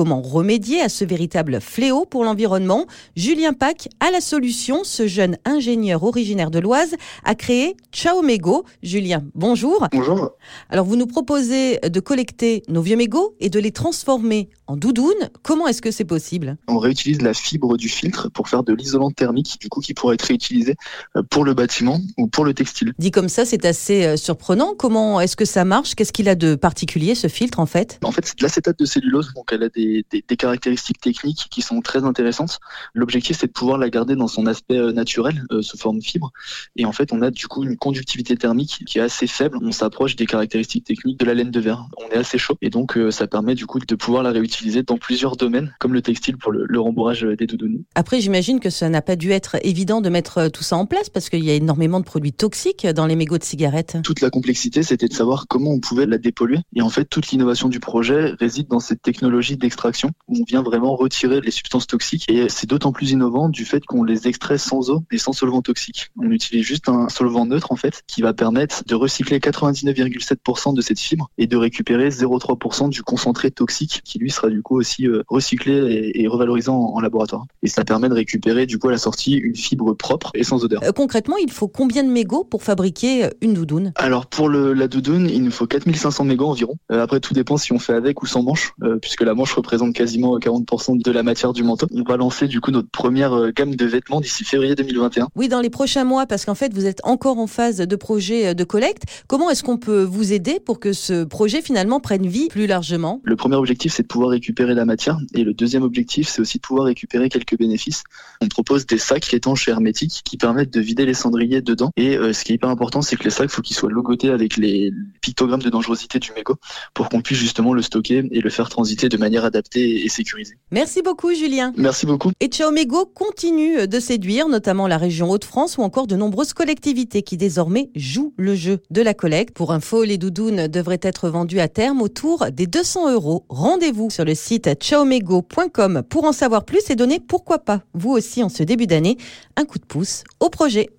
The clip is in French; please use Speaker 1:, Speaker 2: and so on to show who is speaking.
Speaker 1: comment remédier à ce véritable fléau pour l'environnement. Julien Pack a la solution. Ce jeune ingénieur originaire de l'Oise a créé Ciao Mégo. Julien, bonjour.
Speaker 2: Bonjour.
Speaker 1: Alors vous nous proposez de collecter nos vieux mégots et de les transformer en doudounes. Comment est-ce que c'est possible?
Speaker 2: On réutilise la fibre du filtre pour faire de l'isolant thermique, du coup qui pourrait être réutilisé euh, pour le bâtiment ou pour le textile.
Speaker 1: Dit comme ça, c'est assez euh, surprenant. Comment est-ce que ça marche? Qu'est-ce qu'il a de particulier ce filtre en fait?
Speaker 2: En fait, c'est de l'acétate de cellulose, donc elle a des, des, des, caractéristiques techniques qui sont très intéressantes. L'objectif, c'est de pouvoir la garder dans son aspect euh, naturel, euh, sous forme de fibre. Et en fait, on a du coup une conductivité thermique qui est assez faible. On s'approche des caractéristiques techniques de la laine de verre. On est assez chaud et donc ça permet du coup de pouvoir la réutiliser dans plusieurs domaines, comme le textile pour le, le rembourrage des doudounes.
Speaker 1: Après, j'imagine que ça n'a pas dû être évident de mettre euh, tout ça en place parce qu'il y a énormément de produits toxiques dans les mégots de cigarettes.
Speaker 2: Toute la complexité, c'était de savoir comment on pouvait la dépolluer. Et en fait, toute l'innovation du projet réside dans cette technologie d'extraction où on vient vraiment retirer les substances toxiques. Et c'est d'autant plus innovant du fait qu'on les extrait sans eau et sans solvant toxique. On utilise juste un solvant neutre, en fait, qui va permettre de recycler 99,7% de cette fibre et de récupérer 0,3% du concentré toxique qui lui sera du coup aussi euh, recyclé et, revalorisant en, laboratoire. Et ça permet de récupérer du coup à la sortie une fibre propre et sans odeur.
Speaker 1: Euh, concrètement, il faut combien de mégots pour fabriquer une doudoune?
Speaker 2: Alors pour le, la doudoune, il nous faut 4500 mégots environ. Euh, après tout dépend si on fait avec ou sans manche, puisque la manche représente quasiment 40% de la matière du manteau. On va lancer du coup notre première gamme de vêtements d'ici février 2021.
Speaker 1: Oui, dans les prochains mois, parce qu'en fait vous êtes encore en phase de projet de collecte. Comment est-ce qu'on peut vous aider pour que ce projet finalement prenne vie plus largement?
Speaker 2: Le premier objectif, c'est de pouvoir récupérer la matière. Et le deuxième objectif, c'est aussi de pouvoir récupérer quelques bénéfices. On propose des sacs étanches et hermétiques qui permettent de vider les cendriers dedans. Et euh, ce qui est hyper important, c'est que les sacs, faut qu'ils soient logotés avec les pictogrammes de dangerosité du mégot pour qu'on puisse justement le stocker et le faire transiter de manière adaptée et sécurisée.
Speaker 1: Merci beaucoup, Julien.
Speaker 2: Merci beaucoup.
Speaker 1: Et Ciao Mégot continue de séduire notamment la région Hauts-de-France ou encore de nombreuses collectivités qui désormais jouent le jeu de la collecte. Pour info, les doudounes devraient être vendues à terme autour des 200 euros. Rendez-vous sur le site ciaomego.com pour en savoir plus et donner pourquoi pas, vous aussi en ce début d'année, un coup de pouce au projet.